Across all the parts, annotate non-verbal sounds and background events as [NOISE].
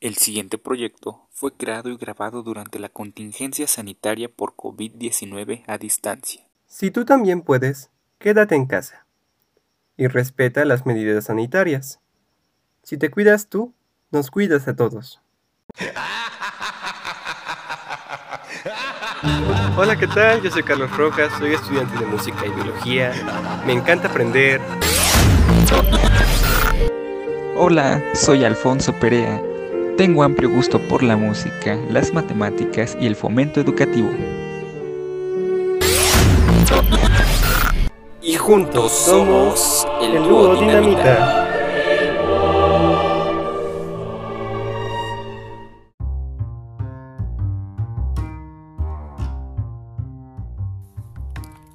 El siguiente proyecto fue creado y grabado durante la contingencia sanitaria por COVID-19 a distancia. Si tú también puedes, quédate en casa y respeta las medidas sanitarias. Si te cuidas tú, nos cuidas a todos. [LAUGHS] Hola, ¿qué tal? Yo soy Carlos Rojas, soy estudiante de música y biología. Me encanta aprender. Hola, soy Alfonso Perea tengo amplio gusto por la música, las matemáticas y el fomento educativo. Y juntos somos el, dúo Dinamita.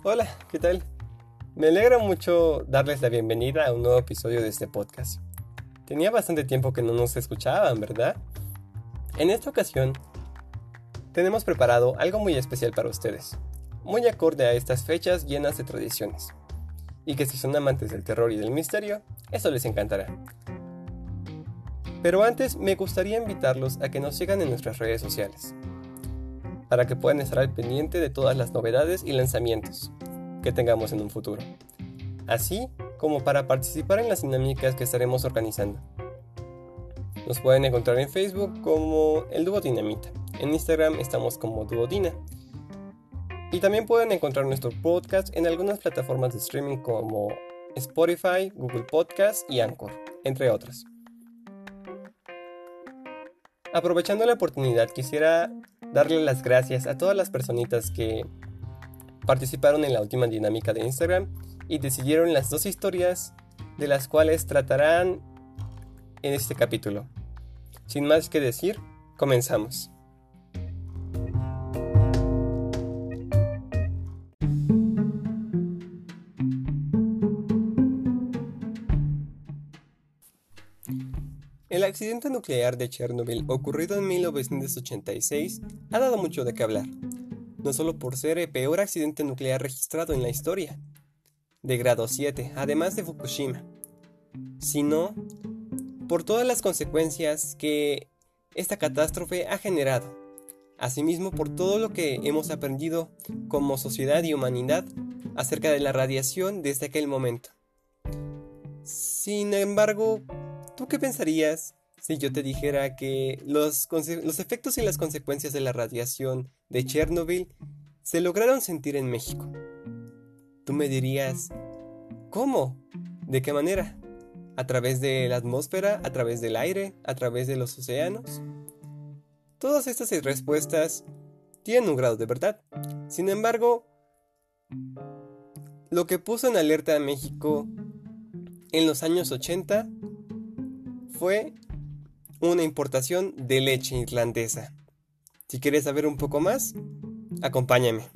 Hola, ¿qué tal? Me alegra mucho darles la bienvenida a un nuevo episodio de este podcast. Tenía bastante tiempo que no nos escuchaban, ¿verdad? En esta ocasión, tenemos preparado algo muy especial para ustedes, muy acorde a estas fechas llenas de tradiciones, y que si son amantes del terror y del misterio, eso les encantará. Pero antes me gustaría invitarlos a que nos sigan en nuestras redes sociales, para que puedan estar al pendiente de todas las novedades y lanzamientos que tengamos en un futuro. Así como para participar en las dinámicas que estaremos organizando. Nos pueden encontrar en Facebook como el Dúo Dinamita. En Instagram estamos como Duodina. Y también pueden encontrar nuestro podcast en algunas plataformas de streaming como Spotify, Google Podcast y Anchor, entre otras. Aprovechando la oportunidad, quisiera darle las gracias a todas las personitas que participaron en la última dinámica de Instagram y decidieron las dos historias de las cuales tratarán en este capítulo. Sin más que decir, comenzamos. El accidente nuclear de Chernobyl ocurrido en 1986 ha dado mucho de qué hablar, no solo por ser el peor accidente nuclear registrado en la historia, de grado 7, además de Fukushima, sino por todas las consecuencias que esta catástrofe ha generado, asimismo por todo lo que hemos aprendido como sociedad y humanidad acerca de la radiación desde aquel momento. Sin embargo, ¿tú qué pensarías si yo te dijera que los, efectos y las consecuencias de la radiación de Chernobyl se lograron sentir en México? Tú me dirías, ¿cómo? ¿De qué manera? ¿A través de la atmósfera? ¿A través del aire? ¿A través de los océanos? Todas estas respuestas tienen un grado de verdad. Sin embargo, lo que puso en alerta a México en los años 80 fue una importación de leche irlandesa. Si quieres saber un poco más, acompáñame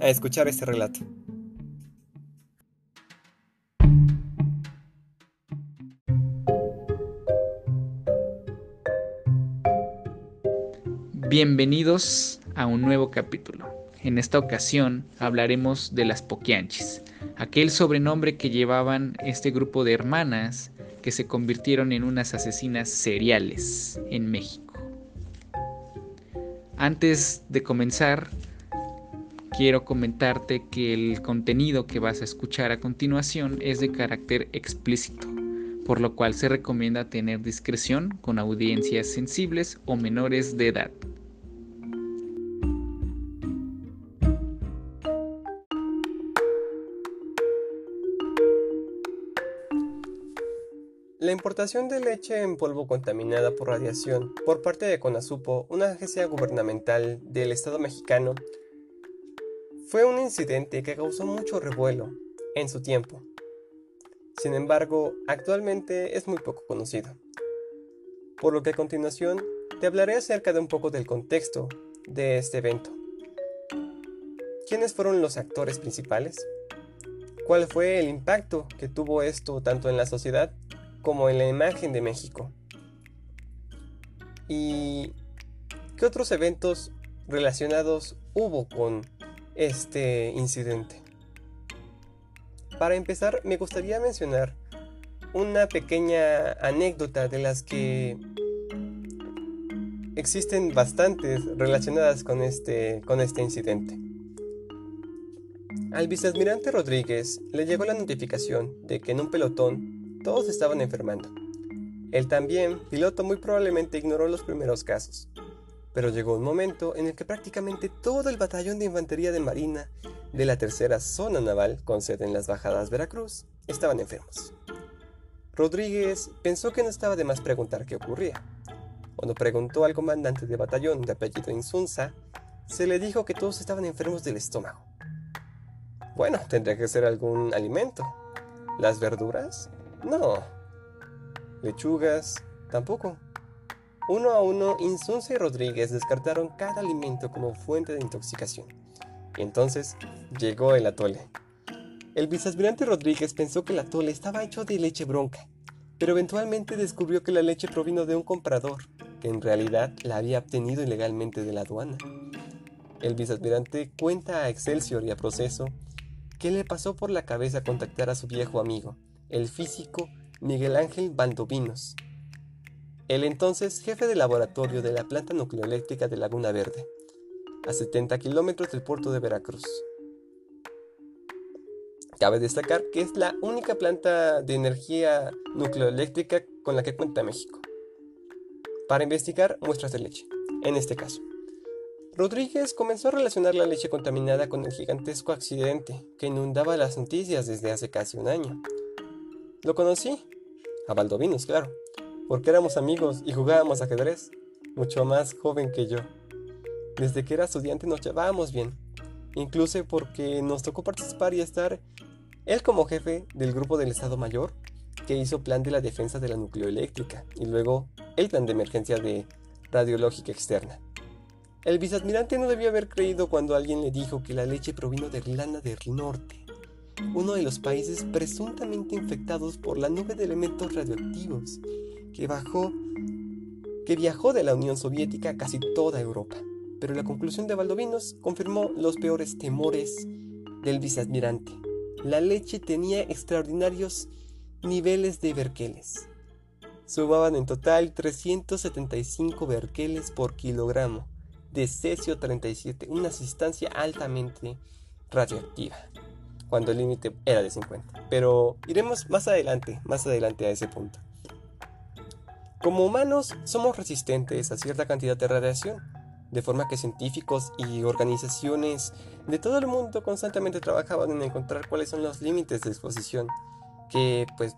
a escuchar este relato. Bienvenidos a un nuevo capítulo. En esta ocasión hablaremos de las Poquianchis, aquel sobrenombre que llevaban este grupo de hermanas que se convirtieron en unas asesinas seriales en México. Antes de comenzar, quiero comentarte que el contenido que vas a escuchar a continuación es de carácter explícito, por lo cual se recomienda tener discreción con audiencias sensibles o menores de edad. Importación de leche en polvo contaminada por radiación por parte de CONASUPO, una agencia gubernamental del Estado mexicano, fue un incidente que causó mucho revuelo en su tiempo. Sin embargo, actualmente es muy poco conocido. Por lo que a continuación te hablaré acerca de un poco del contexto de este evento. ¿Quiénes fueron los actores principales? ¿Cuál fue el impacto que tuvo esto tanto en la sociedad como en la imagen de México. ¿Y qué otros eventos relacionados hubo con este incidente? Para empezar, me gustaría mencionar una pequeña anécdota de las que existen bastantes relacionadas con este, con este incidente. Al vicealmirante Rodríguez le llegó la notificación de que en un pelotón todos estaban enfermando. Él también, piloto, muy probablemente ignoró los primeros casos. Pero llegó un momento en el que prácticamente todo el batallón de infantería de Marina de la tercera zona naval, con sede en las bajadas Veracruz, estaban enfermos. Rodríguez pensó que no estaba de más preguntar qué ocurría. Cuando preguntó al comandante de batallón de apellido Insunza, se le dijo que todos estaban enfermos del estómago. Bueno, tendría que ser algún alimento. ¿Las verduras? No. Lechugas? Tampoco. Uno a uno, Insunza y Rodríguez descartaron cada alimento como fuente de intoxicación. Entonces llegó el atole. El vicealmirante Rodríguez pensó que el atole estaba hecho de leche bronca, pero eventualmente descubrió que la leche provino de un comprador, que en realidad la había obtenido ilegalmente de la aduana. El vicealmirante cuenta a Excelsior y a Proceso que le pasó por la cabeza contactar a su viejo amigo, el físico Miguel Ángel Valdovinos, el entonces jefe de laboratorio de la planta nucleoeléctrica de Laguna Verde, a 70 kilómetros del puerto de Veracruz. Cabe destacar que es la única planta de energía nucleoeléctrica con la que cuenta México, para investigar muestras de leche, en este caso. Rodríguez comenzó a relacionar la leche contaminada con el gigantesco accidente que inundaba las noticias desde hace casi un año. Lo conocí, a Valdovinos, claro, porque éramos amigos y jugábamos ajedrez, mucho más joven que yo. Desde que era estudiante nos llevábamos bien, incluso porque nos tocó participar y estar él como jefe del grupo del Estado Mayor, que hizo plan de la defensa de la nucleoeléctrica y luego el plan de emergencia de radiológica externa. El viceadmirante no debió haber creído cuando alguien le dijo que la leche provino de Irlanda del Norte, uno de los países presuntamente infectados por la nube de elementos radioactivos que bajó que viajó de la Unión Soviética a casi toda Europa. Pero la conclusión de Valdovinos confirmó los peores temores del viceadmirante. La leche tenía extraordinarios niveles de berkeles. Sumaban en total 375 berkeles por kilogramo de cesio 37, una sustancia altamente radioactiva, cuando el límite era de 50. Pero iremos más adelante, más adelante a ese punto. Como humanos somos resistentes a cierta cantidad de radiación, de forma que científicos y organizaciones de todo el mundo constantemente trabajaban en encontrar cuáles son los límites de exposición que pues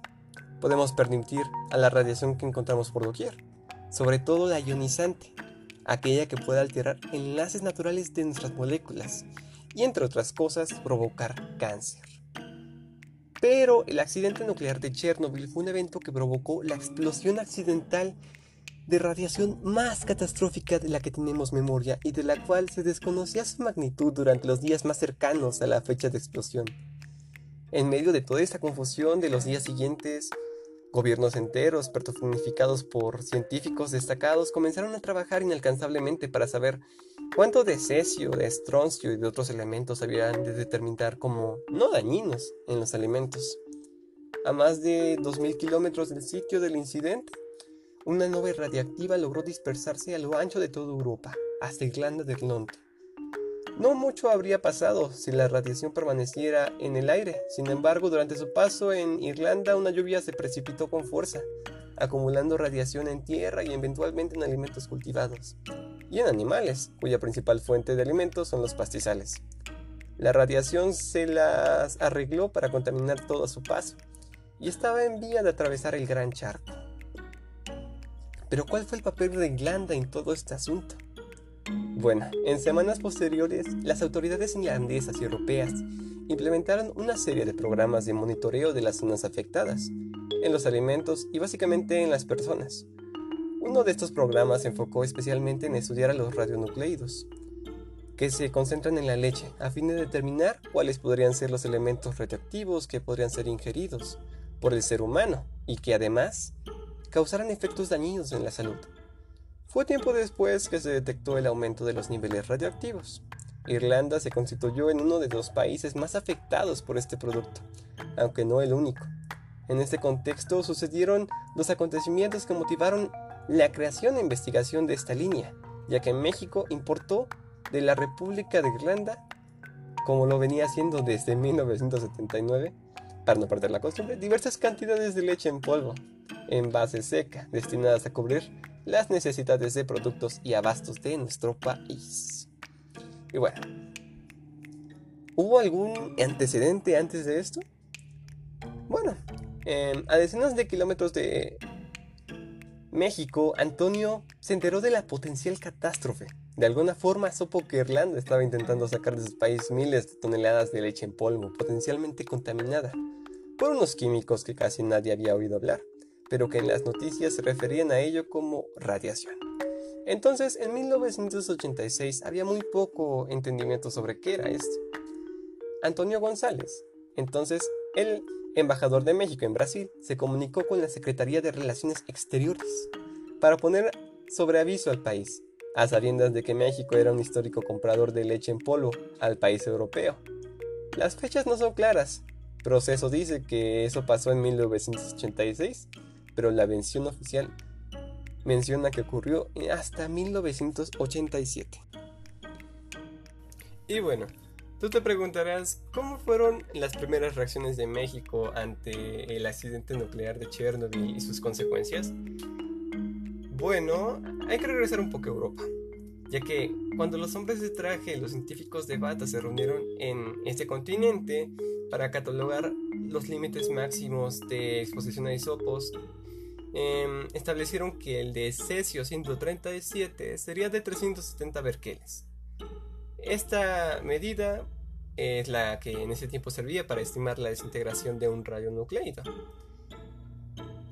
podemos permitir a la radiación que encontramos por doquier, sobre todo la ionizante, aquella que puede alterar enlaces naturales de nuestras moléculas y entre otras cosas provocar cáncer. Pero el accidente nuclear de Chernobyl fue un evento que provocó la explosión accidental de radiación más catastrófica de la que tenemos memoria y de la cual se desconocía su magnitud durante los días más cercanos a la fecha de explosión. En medio de toda esa confusión de los días siguientes, gobiernos enteros, personificados por científicos destacados, comenzaron a trabajar inalcanzablemente para saber cuánto de cesio, de estroncio y de otros elementos habían de determinar como no dañinos en los alimentos. A más de 2.000 kilómetros del sitio del incidente, una nube radiactiva logró dispersarse a lo ancho de toda Europa, hasta Irlanda del Norte. No mucho habría pasado si la radiación permaneciera en el aire, sin embargo, durante su paso en Irlanda una lluvia se precipitó con fuerza, acumulando radiación en tierra y eventualmente en alimentos cultivados y en animales, cuya principal fuente de alimentos son los pastizales. La radiación se las arregló para contaminar todo a su paso, y estaba en vía de atravesar el gran charco. Pero ¿cuál fue el papel de Irlanda en todo este asunto? Bueno, en semanas posteriores, las autoridades irlandesas y europeas implementaron una serie de programas de monitoreo de las zonas afectadas, en los alimentos y básicamente en las personas, uno de estos programas se enfocó especialmente en estudiar a los radionucleidos, que se concentran en la leche, a fin de determinar cuáles podrían ser los elementos radioactivos que podrían ser ingeridos por el ser humano y que además causaran efectos dañinos en la salud. Fue tiempo después que se detectó el aumento de los niveles radioactivos. Irlanda se constituyó en uno de los países más afectados por este producto, aunque no el único. En este contexto sucedieron los acontecimientos que motivaron la creación e investigación de esta línea, ya que México importó de la República de Irlanda, como lo venía haciendo desde 1979, para no perder la costumbre, diversas cantidades de leche en polvo, en base seca, destinadas a cubrir las necesidades de productos y abastos de nuestro país. Y bueno, ¿hubo algún antecedente antes de esto? Bueno, em, a decenas de kilómetros de México, Antonio se enteró de la potencial catástrofe. De alguna forma supo que Irlanda estaba intentando sacar de su país miles de toneladas de leche en polvo, potencialmente contaminada, por unos químicos que casi nadie había oído hablar, pero que en las noticias se referían a ello como radiación. Entonces, en 1986 había muy poco entendimiento sobre qué era esto. Antonio González, entonces el embajador de México en Brasil, se comunicó con la Secretaría de Relaciones Exteriores para poner sobre aviso al país, a sabiendas de que México era un histórico comprador de leche en polvo al país europeo. Las fechas no son claras. Proceso dice que eso pasó en 1986, pero la mención oficial menciona que ocurrió hasta 1987. Y bueno, Tú te preguntarás, ¿cómo fueron las primeras reacciones de México ante el accidente nuclear de Chernobyl y sus consecuencias? Bueno, hay que regresar un poco a Europa, ya que cuando los hombres de traje y los científicos de bata se reunieron en este continente para catalogar los límites máximos de exposición a isopos, em, establecieron que el de cesio 137 sería de 370 berkeles esta medida es la que en ese tiempo servía para estimar la desintegración de un radionucleido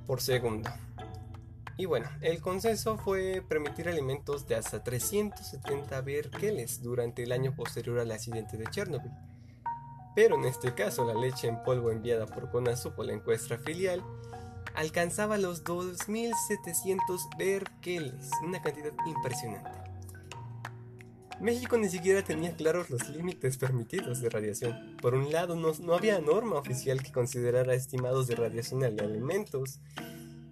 por segundo. Y bueno, el consenso fue permitir alimentos de hasta 370 berkeles durante el año posterior al accidente de Chernobyl. Pero en este caso, la leche en polvo enviada por CONASUP la encuesta filial alcanzaba los 2700 berkeles, una cantidad impresionante. México ni siquiera tenía claros los límites permitidos de radiación. Por un lado, no, había norma oficial que considerara estimados de radiación a alimentos,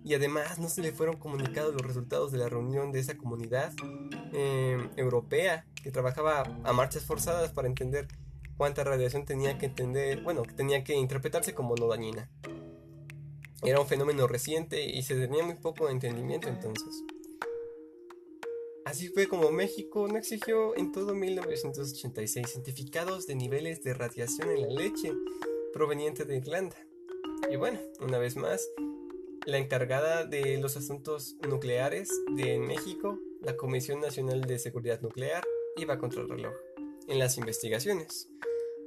y además no se le fueron comunicados los resultados de la reunión de esa comunidad em, europea que trabajaba a marchas forzadas para entender cuánta radiación tenía que entender, bueno, tenía que interpretarse como no dañina. Era un fenómeno reciente y se tenía muy poco entendimiento entonces. Así fue como México no exigió en todo 1986 certificados de niveles de radiación en la leche proveniente de Irlanda. Y bueno, una vez más, la encargada de los asuntos nucleares de México, la Comisión Nacional de Seguridad Nuclear, iba contra el reloj en las investigaciones.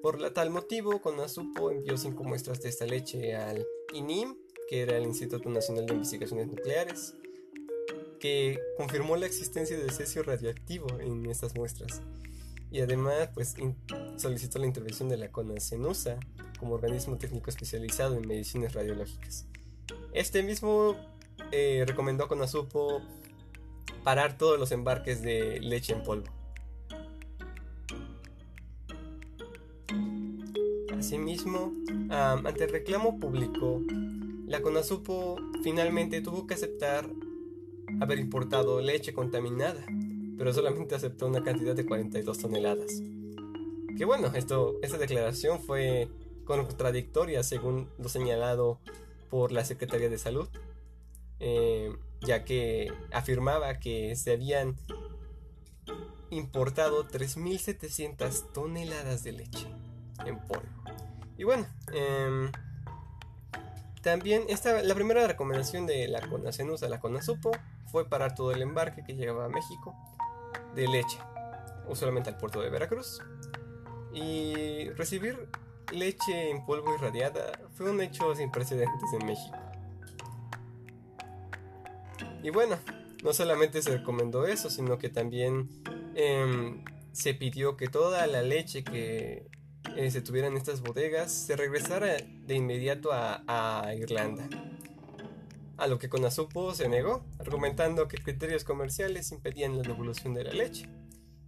Por la tal motivo, CONASUPO envió cinco muestras de esta leche al INIM, que era el Instituto Nacional de Investigaciones Nucleares, que confirmó la existencia de cesio radioactivo en estas muestras. Y además, pues, solicitó la intervención de la CONACENUSA como organismo técnico especializado en medicinas radiológicas. Este mismo eh, recomendó a CONASUPO parar todos los embarques de leche en polvo. Asimismo, ante el reclamo público, la CONASUPO finalmente tuvo que aceptar haber importado leche contaminada, pero solamente aceptó una cantidad de 42 toneladas. Que bueno, esto, esta declaración fue contradictoria según lo señalado por la Secretaría de Salud, eh, ya que afirmaba que se habían importado 3.700 toneladas de leche en polvo. Y bueno, em, también esta, la primera recomendación de la CONACENUS a la CONASUPO fue parar todo el embarque que llegaba a México de leche, usualmente al puerto de Veracruz. Y recibir leche en polvo irradiada fue un hecho sin precedentes en México. Y bueno, no solamente se recomendó eso, sino que también em, se pidió que toda la leche que eh, se tuviera en estas bodegas se regresara de inmediato a Irlanda a lo que Conasupo se negó, argumentando que criterios comerciales impedían la devolución de la leche.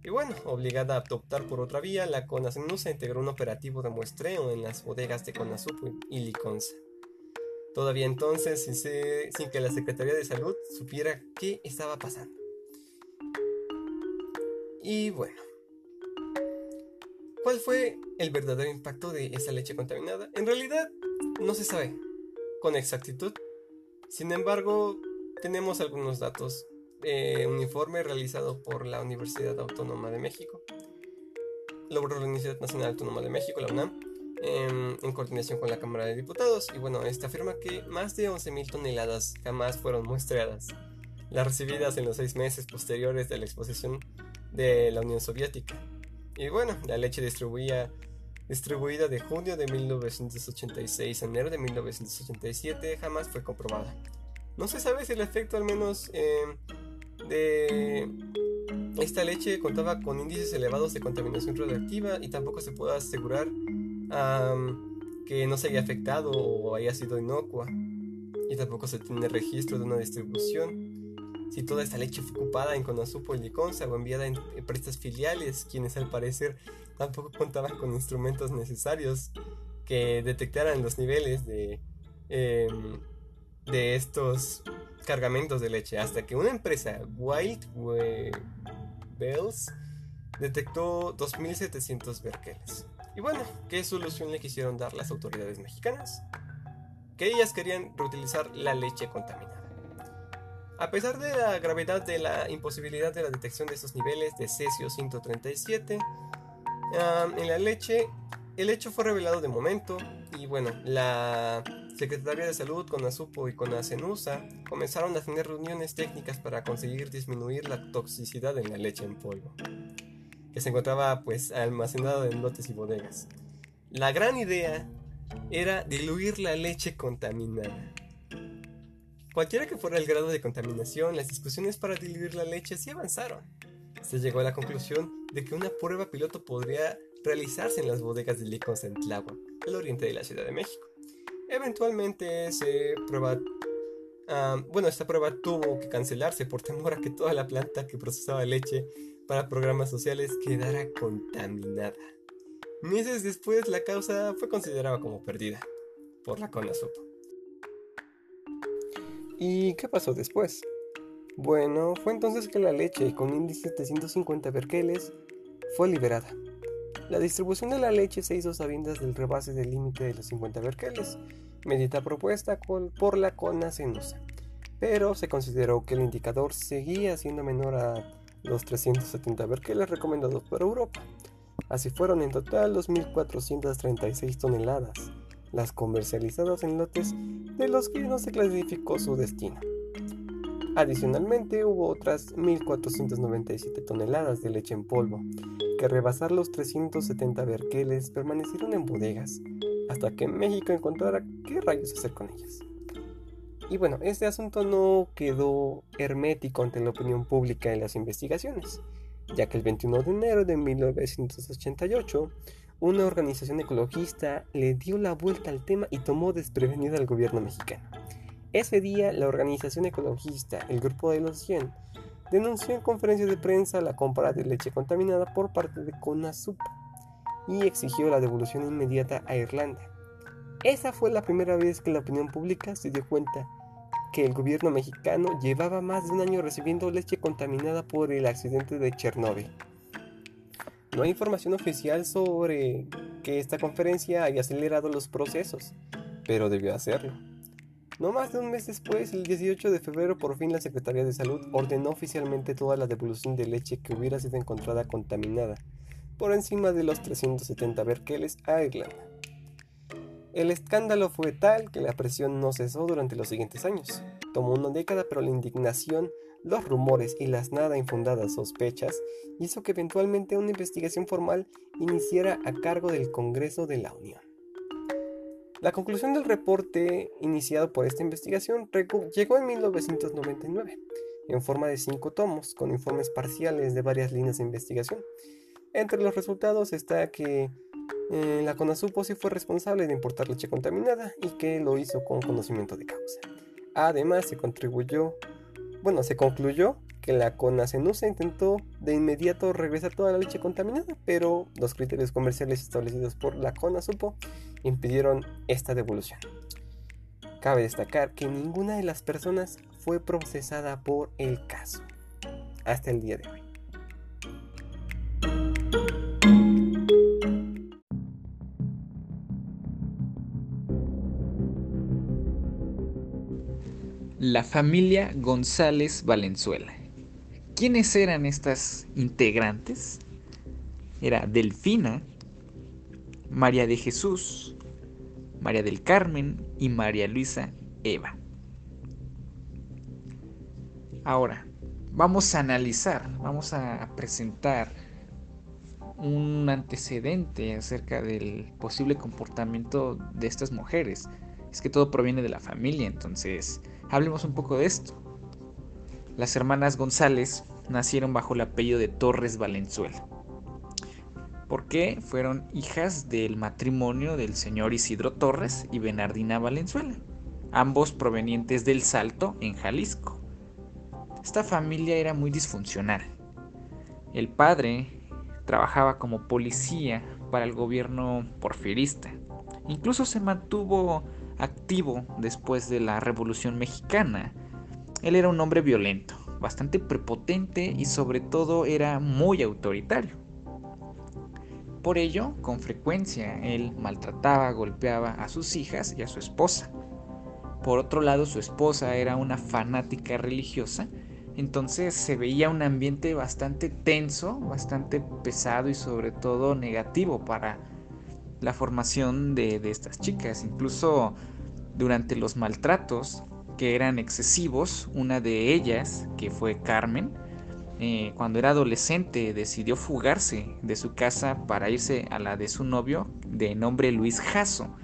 Y bueno, obligada a optar por otra vía, la Conasenusa integró un operativo de muestreo en las bodegas de Conasupo y Liconza. Todavía entonces, sin, que la Secretaría de Salud supiera qué estaba pasando. Y bueno, ¿cuál fue el verdadero impacto de esa leche contaminada? En realidad, no se sabe con exactitud. Sin embargo, tenemos algunos datos. Eh, un informe realizado por la Universidad Autónoma de México, la Universidad Nacional Autónoma de México, la UNAM, en, coordinación con la Cámara de Diputados. Y bueno, esta afirma que más de 11.000 toneladas jamás fueron muestreadas, las recibidas en los seis meses posteriores de la exposición de la Unión Soviética. Y bueno, la leche distribuía, distribuida de junio de 1986 a enero de 1987 jamás fue comprobada. No se sabe si el efecto al menos eh, de esta leche contaba con índices elevados de contaminación radioactiva y tampoco se puede asegurar que no se haya afectado o haya sido inocua. Y tampoco se tiene registro de una distribución. Si toda esta leche fue ocupada en Conasupo y Liconza o enviada en empresas filiales, quienes al parecer tampoco contaban con instrumentos necesarios que detectaran los niveles de, em, de estos cargamentos de leche, hasta que una empresa, Wild Bells, detectó 2.700 berkeles. Y bueno, ¿qué solución le quisieron dar las autoridades mexicanas? Que ellas querían reutilizar la leche contaminada. A pesar de la gravedad de la imposibilidad de la detección de estos niveles de cesio 137 en la leche, el hecho fue revelado de momento y bueno, la Secretaría de Salud con ASUPO y con ACENUSA comenzaron a tener reuniones técnicas para conseguir disminuir la toxicidad en la leche en polvo que se encontraba pues almacenado en lotes y bodegas. La gran idea era diluir la leche contaminada. Cualquiera que fuera el grado de contaminación, las discusiones para diluir la leche sí avanzaron. Se llegó a la conclusión de que una prueba piloto podría realizarse en las bodegas de Licos en Tláhuac, al oriente de la Ciudad de México. Eventualmente se prueba ah, bueno, esta prueba tuvo que cancelarse por temor a que toda la planta que procesaba leche para programas sociales quedara contaminada. Meses después la causa fue considerada como perdida por la CONASUP. ¿Y qué pasó después? Bueno, fue entonces que la leche con índice de 150 berkeles fue liberada. La distribución de la leche se hizo sabiendas del rebase del límite de los 50 berkeles, medida propuesta por la CONASENUSA, pero se consideró que el indicador seguía siendo menor a los 370 berkeles recomendados por Europa. Así fueron en total 2.436 toneladas, las comercializadas en lotes de los que no se clasificó su destino. Adicionalmente hubo otras 1.497 toneladas de leche en polvo, que rebasar los 370 berkeles permanecieron en bodegas, hasta que México encontrara qué rayos hacer con ellas. Y bueno, este asunto no quedó hermético ante la opinión pública en las investigaciones, ya que el 21 de enero de 1988, una organización ecologista le dio la vuelta al tema y tomó desprevenido al gobierno mexicano. Ese día, la organización ecologista, el Grupo de los 100, denunció en conferencia de prensa la compra de leche contaminada por parte de CONASUP y exigió la devolución inmediata a Irlanda. Esa fue la primera vez que la opinión pública se dio cuenta que el gobierno mexicano llevaba más de un año recibiendo leche contaminada por el accidente de Chernóbil. No hay información oficial sobre que esta conferencia haya acelerado los procesos, pero debió hacerlo. No más de un mes después, el 18 de febrero, por fin la Secretaría de Salud ordenó oficialmente toda la devolución de leche que hubiera sido encontrada contaminada, por encima de los 370 berkeles a Irlanda. El escándalo fue tal que la presión no cesó durante los siguientes años. Tomó una década, pero la indignación, los rumores y las nada infundadas sospechas hizo que eventualmente una investigación formal iniciara a cargo del Congreso de la Unión. La conclusión del reporte iniciado por esta investigación llegó en 1999, en forma de cinco tomos, con informes parciales de varias líneas de investigación. Entre los resultados está que eh, la CONASUPO sí fue responsable de importar leche contaminada y que lo hizo con conocimiento de causa. Además, se contribuyó, bueno, se concluyó que la CONASENUSA intentó de inmediato regresar toda la leche contaminada, pero los criterios comerciales establecidos por la CONASUPO impidieron esta devolución. Cabe destacar que ninguna de las personas fue procesada por el caso hasta el día de hoy. La familia González Valenzuela. ¿Quiénes eran estas integrantes? Era Delfina, María de Jesús, María del Carmen y María Luisa Eva. Ahora, vamos a analizar, vamos a presentar un antecedente acerca del posible comportamiento de estas mujeres. Es que todo proviene de la familia, entonces hablemos un poco de esto. Las hermanas González nacieron bajo el apellido de Torres Valenzuela. Porque fueron hijas del matrimonio del señor Isidro Torres y Bernardina Valenzuela, ambos provenientes del Salto, en Jalisco. Esta familia era muy disfuncional. El padre trabajaba como policía para el gobierno porfirista. Incluso se mantuvo activo después de la Revolución Mexicana él era un hombre violento, bastante prepotente y sobre todo era muy autoritario. Por ello, con frecuencia, él maltrataba, golpeaba a sus hijas y a su esposa. Por otro lado, su esposa era una fanática religiosa, entonces se veía un ambiente bastante tenso, bastante pesado y sobre todo negativo para la formación de, de estas chicas. Incluso durante los maltratos, que eran excesivos. Una de ellas, que fue Carmen, eh, cuando era adolescente decidió fugarse de su casa para irse a la de su novio de nombre Luis Jasso,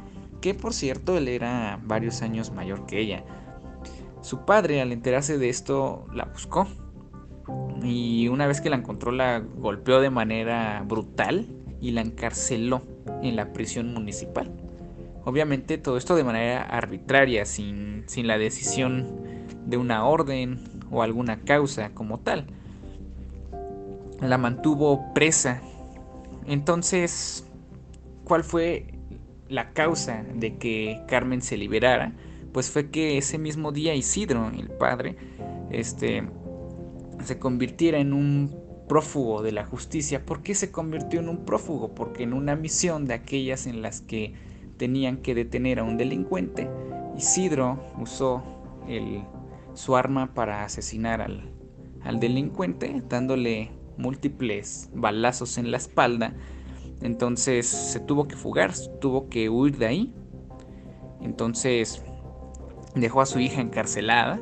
que por cierto él era varios años mayor que ella. Su padre al enterarse de esto la buscó y una vez que la encontró la golpeó de manera brutal y la encarceló en la prisión municipal. Obviamente todo esto de manera arbitraria, sin, la decisión de una orden o alguna causa como tal. La mantuvo presa. Entonces, ¿cuál fue la causa de que Carmen se liberara? Pues fue que ese mismo día Isidro, el padre, este, se convirtiera en un prófugo de la justicia. ¿Por qué se convirtió en un prófugo? Porque en una misión de aquellas en las que tenían que detener a un delincuente, Isidro usó su arma para asesinar al, al delincuente, dándole múltiples balazos en la espalda. Entonces se tuvo que fugar, tuvo que huir de ahí. Entonces dejó a su hija encarcelada.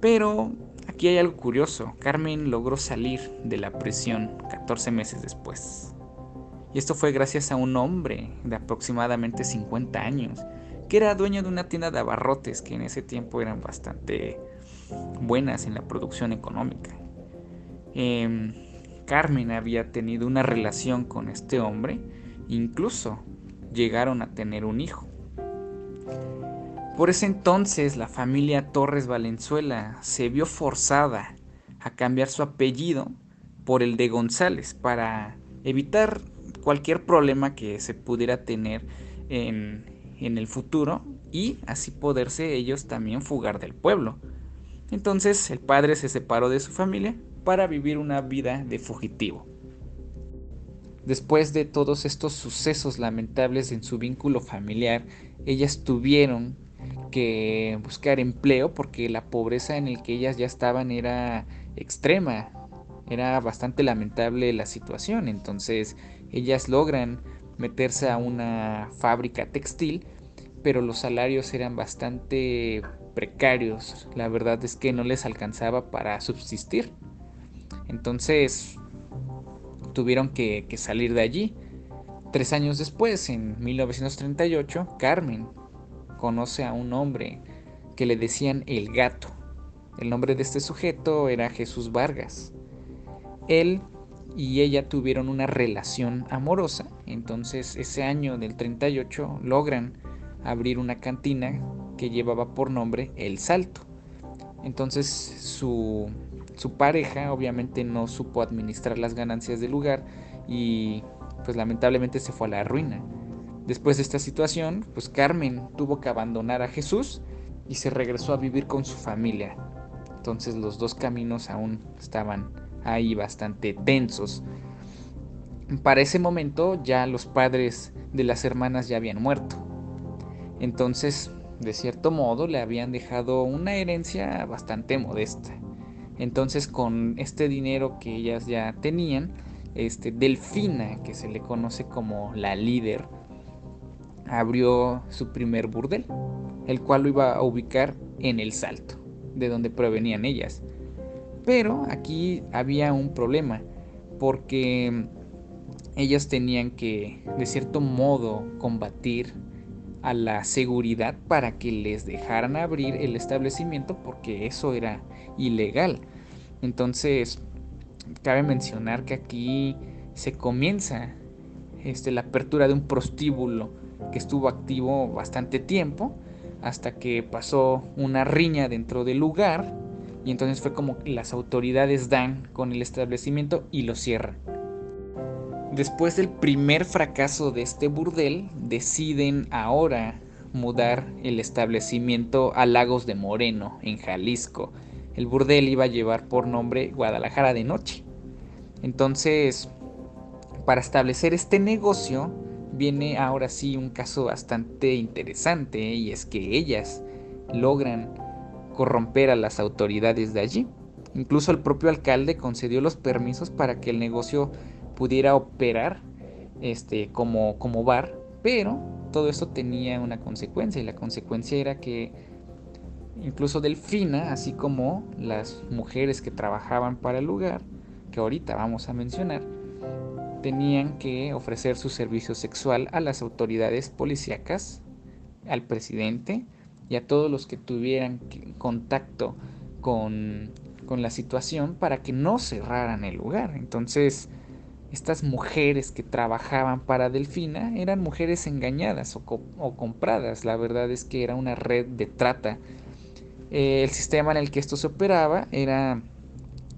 Pero aquí hay algo curioso. Carmen logró salir de la prisión 14 meses después. Y esto fue gracias a un hombre de aproximadamente 50 años, que era dueño de una tienda de abarrotes que en ese tiempo eran bastante buenas en la producción económica. Em, Carmen había tenido una relación con este hombre, incluso llegaron a tener un hijo. Por ese entonces la familia Torres Valenzuela se vio forzada a cambiar su apellido por el de González para evitar cualquier problema que se pudiera tener en, en el futuro y así poderse ellos también fugar del pueblo. Entonces el padre se separó de su familia para vivir una vida de fugitivo. Después de todos estos sucesos lamentables en su vínculo familiar, ellas tuvieron que buscar empleo porque la pobreza en el que ellas ya estaban era extrema, era bastante lamentable la situación, entonces ellas logran meterse a una fábrica textil, pero los salarios eran bastante precarios. La verdad es que no les alcanzaba para subsistir. Entonces tuvieron que, salir de allí. Tres años después, en 1938, Carmen conoce a un hombre que le decían el gato. El nombre de este sujeto era Jesús Vargas. Él y ella tuvieron una relación amorosa. Entonces ese año del 38 logran abrir una cantina que llevaba por nombre El Salto. Entonces su, su pareja obviamente no supo administrar las ganancias del lugar y pues lamentablemente se fue a la ruina. Después de esta situación, pues Carmen tuvo que abandonar a Jesús y se regresó a vivir con su familia. Entonces los dos caminos aún estaban ahí bastante tensos. Para ese momento ya los padres de las hermanas ya habían muerto. Entonces, de cierto modo, le habían dejado una herencia bastante modesta. Entonces, con este dinero que ellas ya tenían, este, Delfina, que se le conoce como la líder, abrió su primer burdel, el cual lo iba a ubicar en el Salto, de donde provenían ellas. Pero aquí había un problema, porque ellas tenían que, de cierto modo, combatir a la seguridad para que les dejaran abrir el establecimiento porque eso era ilegal. Entonces, cabe mencionar que aquí se comienza este, la apertura de un prostíbulo que estuvo activo bastante tiempo hasta que pasó una riña dentro del lugar y entonces fue como las autoridades dan con el establecimiento y lo cierran. Después del primer fracaso de este burdel, deciden ahora mudar el establecimiento a Lagos de Moreno, en Jalisco. El burdel iba a llevar por nombre Guadalajara de Noche. Entonces, para establecer este negocio, viene ahora sí un caso bastante interesante y es que ellas logran corromper a las autoridades de allí. Incluso el propio alcalde concedió los permisos para que el negocio pudiera operar este, como, como bar, pero todo esto tenía una consecuencia y la consecuencia era que incluso Delfina, así como las mujeres que trabajaban para el lugar, que ahorita vamos a mencionar, tenían que ofrecer su servicio sexual a las autoridades policíacas, al presidente y a todos los que tuvieran contacto con, con la situación para que no cerraran el lugar. Entonces, estas mujeres que trabajaban para Delfina eran mujeres engañadas o, compradas. La verdad es que era una red de trata. Eh, el sistema en el que esto se operaba era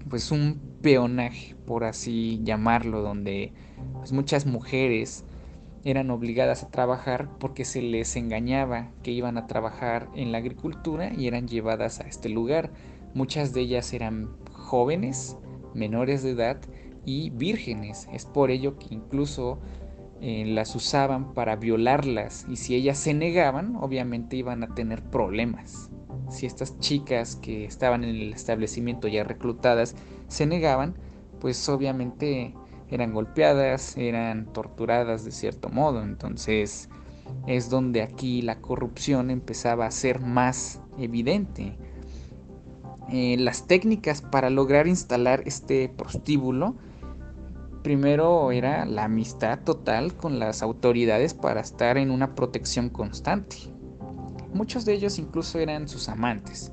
pues un peonaje, por así llamarlo, donde pues, muchas mujeres eran obligadas a trabajar porque se les engañaba que iban a trabajar en la agricultura y eran llevadas a este lugar. Muchas de ellas eran jóvenes, menores de edad, y vírgenes. Es por ello que incluso eh, las usaban para violarlas y si ellas se negaban, obviamente iban a tener problemas. Si estas chicas que estaban en el establecimiento ya reclutadas se negaban, pues obviamente eran golpeadas, eran torturadas de cierto modo. Entonces es donde aquí la corrupción empezaba a ser más evidente. Eh, las técnicas para lograr instalar este prostíbulo Primero era la amistad total con las autoridades para estar en una protección constante. Muchos de ellos incluso eran sus amantes,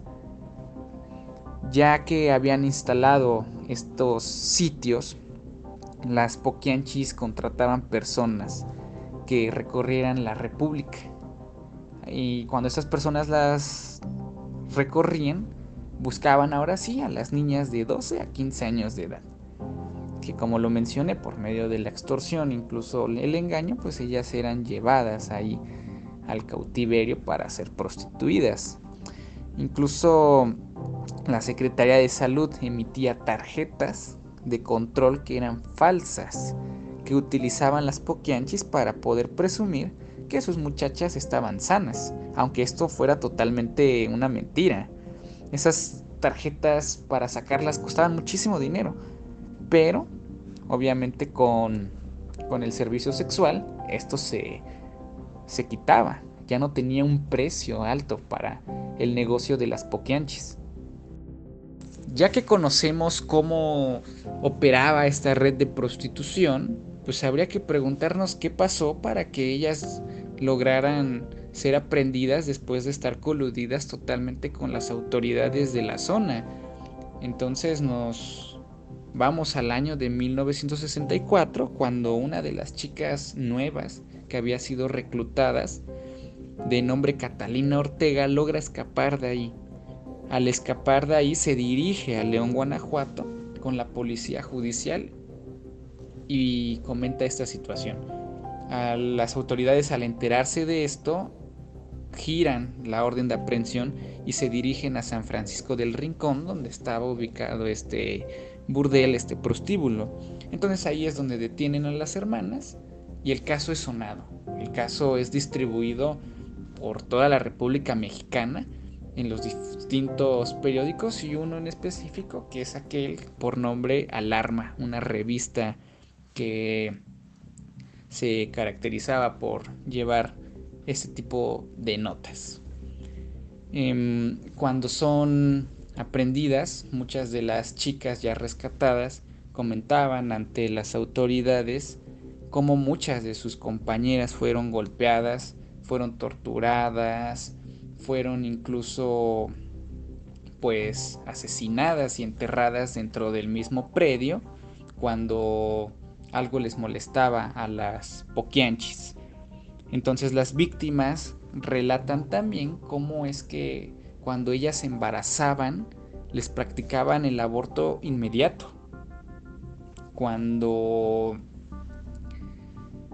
ya que habían instalado estos sitios, las poquianchis contrataban personas que recorrieran la república. Y cuando estas personas las recorrían, buscaban ahora sí a las niñas de 12 a 15 años de edad que como lo mencioné por medio de la extorsión, incluso el engaño, pues ellas eran llevadas ahí al cautiverio para ser prostituidas. Incluso la Secretaría de Salud emitía tarjetas de control que eran falsas, que utilizaban las poquianchis para poder presumir que sus muchachas estaban sanas, aunque esto fuera totalmente una mentira. Esas tarjetas para sacarlas costaban muchísimo dinero, pero obviamente con, el servicio sexual esto se, se quitaba, ya no tenía un precio alto para el negocio de las poquianchis. Ya que conocemos cómo operaba esta red de prostitución, pues habría que preguntarnos qué pasó para que ellas lograran ser aprendidas después de estar coludidas totalmente con las autoridades de la zona. Entonces nos, Vamos al año de 1964, cuando una de las chicas nuevas que había sido reclutadas, de nombre Catalina Ortega, logra escapar de ahí. Al escapar de ahí se dirige a León, Guanajuato, con la policía judicial y comenta esta situación. Las autoridades al enterarse de esto giran la orden de aprehensión y se dirigen a San Francisco del Rincón, donde estaba ubicado este burdel, este prostíbulo. Entonces ahí es donde detienen a las hermanas y el caso es sonado. El caso es distribuido por toda la República Mexicana en los distintos periódicos y uno en específico que es aquel por nombre Alarma, una revista que se caracterizaba por llevar este tipo de notas. Em, cuando son aprendidas, muchas de las chicas ya rescatadas comentaban ante las autoridades cómo muchas de sus compañeras fueron golpeadas, fueron torturadas, fueron incluso pues asesinadas y enterradas dentro del mismo predio cuando algo les molestaba a las poquianchis. Entonces las víctimas relatan también cómo es que cuando ellas se embarazaban les practicaban el aborto inmediato. Cuando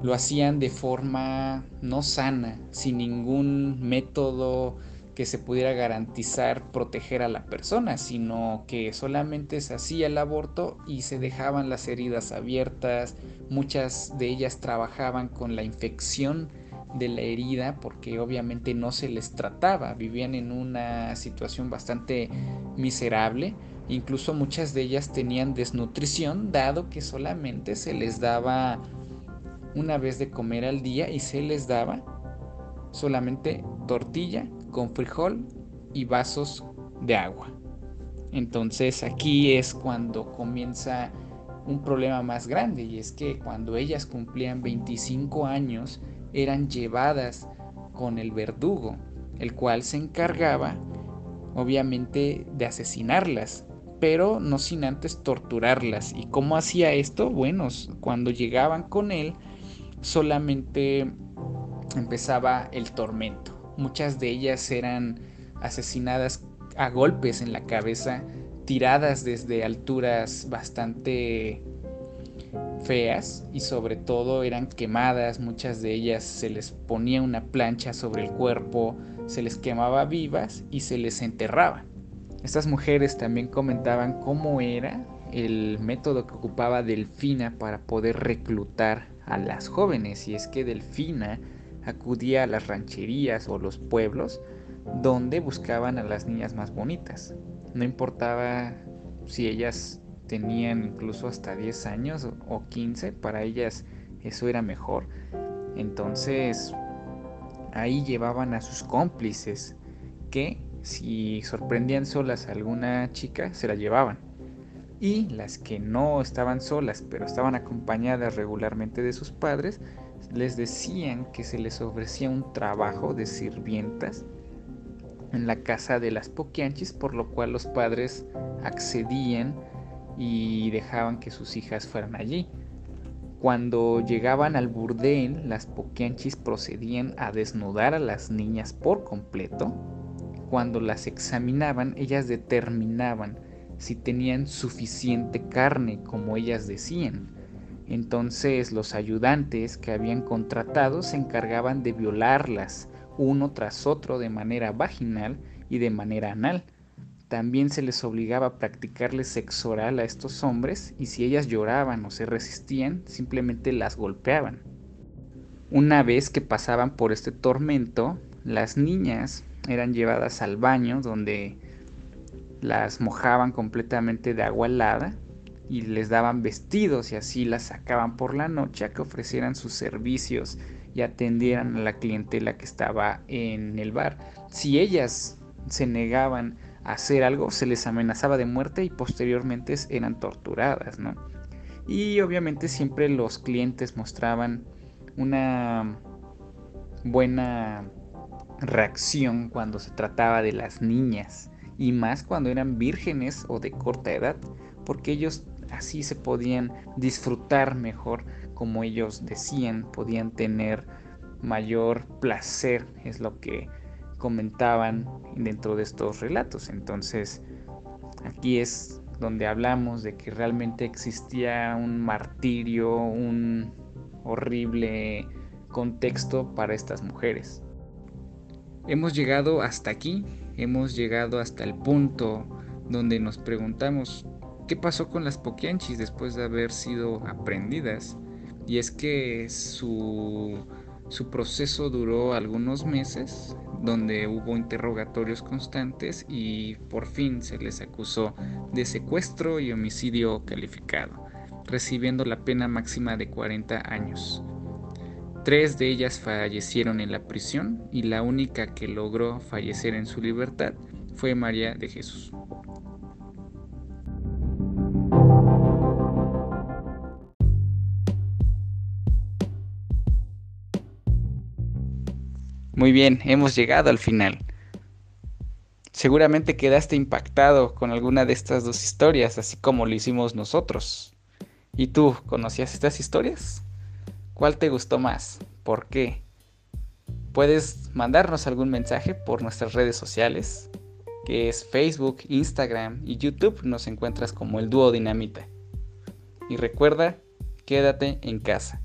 lo hacían de forma no sana, sin ningún método que se pudiera garantizar proteger a la persona, sino que solamente se hacía el aborto y se dejaban las heridas abiertas, muchas de ellas trabajaban con la infección de la herida porque obviamente no se les trataba, vivían en una situación bastante miserable, incluso muchas de ellas tenían desnutrición dado que solamente se les daba una vez de comer al día y se les daba solamente tortilla con frijol y vasos de agua. Entonces aquí es cuando comienza un problema más grande y es que cuando ellas cumplían 25 años eran llevadas con el verdugo, el cual se encargaba obviamente de asesinarlas, pero no sin antes torturarlas. ¿Y cómo hacía esto? Bueno, cuando llegaban con él solamente empezaba el tormento. Muchas de ellas eran asesinadas a golpes en la cabeza, tiradas desde alturas bastante feas y sobre todo eran quemadas, muchas de ellas se les ponía una plancha sobre el cuerpo, se les quemaba vivas y se les enterraba. Estas mujeres también comentaban cómo era el método que ocupaba Delfina para poder reclutar a las jóvenes y es que Delfina acudía a las rancherías o los pueblos donde buscaban a las niñas más bonitas. No importaba si ellas tenían incluso hasta 10 años o 15, para ellas eso era mejor. Entonces ahí llevaban a sus cómplices que si sorprendían solas a alguna chica, se la llevaban. Y las que no estaban solas, pero estaban acompañadas regularmente de sus padres, les decían que se les ofrecía un trabajo de sirvientas en la casa de las Poquianchis, por lo cual los padres accedían y dejaban que sus hijas fueran allí. Cuando llegaban al burdel, las Poquianchis procedían a desnudar a las niñas por completo. Cuando las examinaban, ellas determinaban si tenían suficiente carne, como ellas decían. Entonces los ayudantes que habían contratado se encargaban de violarlas uno tras otro de manera vaginal y de manera anal. También se les obligaba a practicarles sexo oral a estos hombres y si ellas lloraban o se resistían, simplemente las golpeaban. Una vez que pasaban por este tormento, las niñas eran llevadas al baño donde las mojaban completamente de agua helada y les daban vestidos y así las sacaban por la noche a que ofrecieran sus servicios y atendieran a la clientela que estaba en el bar. Si ellas se negaban a hacer algo, se les amenazaba de muerte y posteriormente eran torturadas, ¿no? Y obviamente siempre los clientes mostraban una buena reacción cuando se trataba de las niñas y más cuando eran vírgenes o de corta edad, porque ellos así se podían disfrutar mejor como ellos decían, podían tener mayor placer, es lo que comentaban dentro de estos relatos. Entonces, aquí es donde hablamos de que realmente existía un martirio, un horrible contexto para estas mujeres. hemos llegado hasta aquí, hemos llegado hasta el punto donde nos preguntamos qué pasó con las Poquianchis después de haber sido aprendidas. Y es que su, su proceso duró algunos meses, donde hubo interrogatorios constantes y por fin se les acusó de secuestro y homicidio calificado, recibiendo la pena máxima de 40 años. Tres de ellas fallecieron en la prisión y la única que logró fallecer en su libertad fue María de Jesús. Muy bien, hemos llegado al final. Seguramente quedaste impactado con alguna de estas dos historias, así como lo hicimos nosotros. ¿Y tú conocías estas historias? ¿Cuál te gustó más? ¿Por qué? Puedes mandarnos algún mensaje por nuestras redes sociales, que es Facebook, Instagram y YouTube. Nos encuentras como el dúo dinamita. Y recuerda, quédate en casa.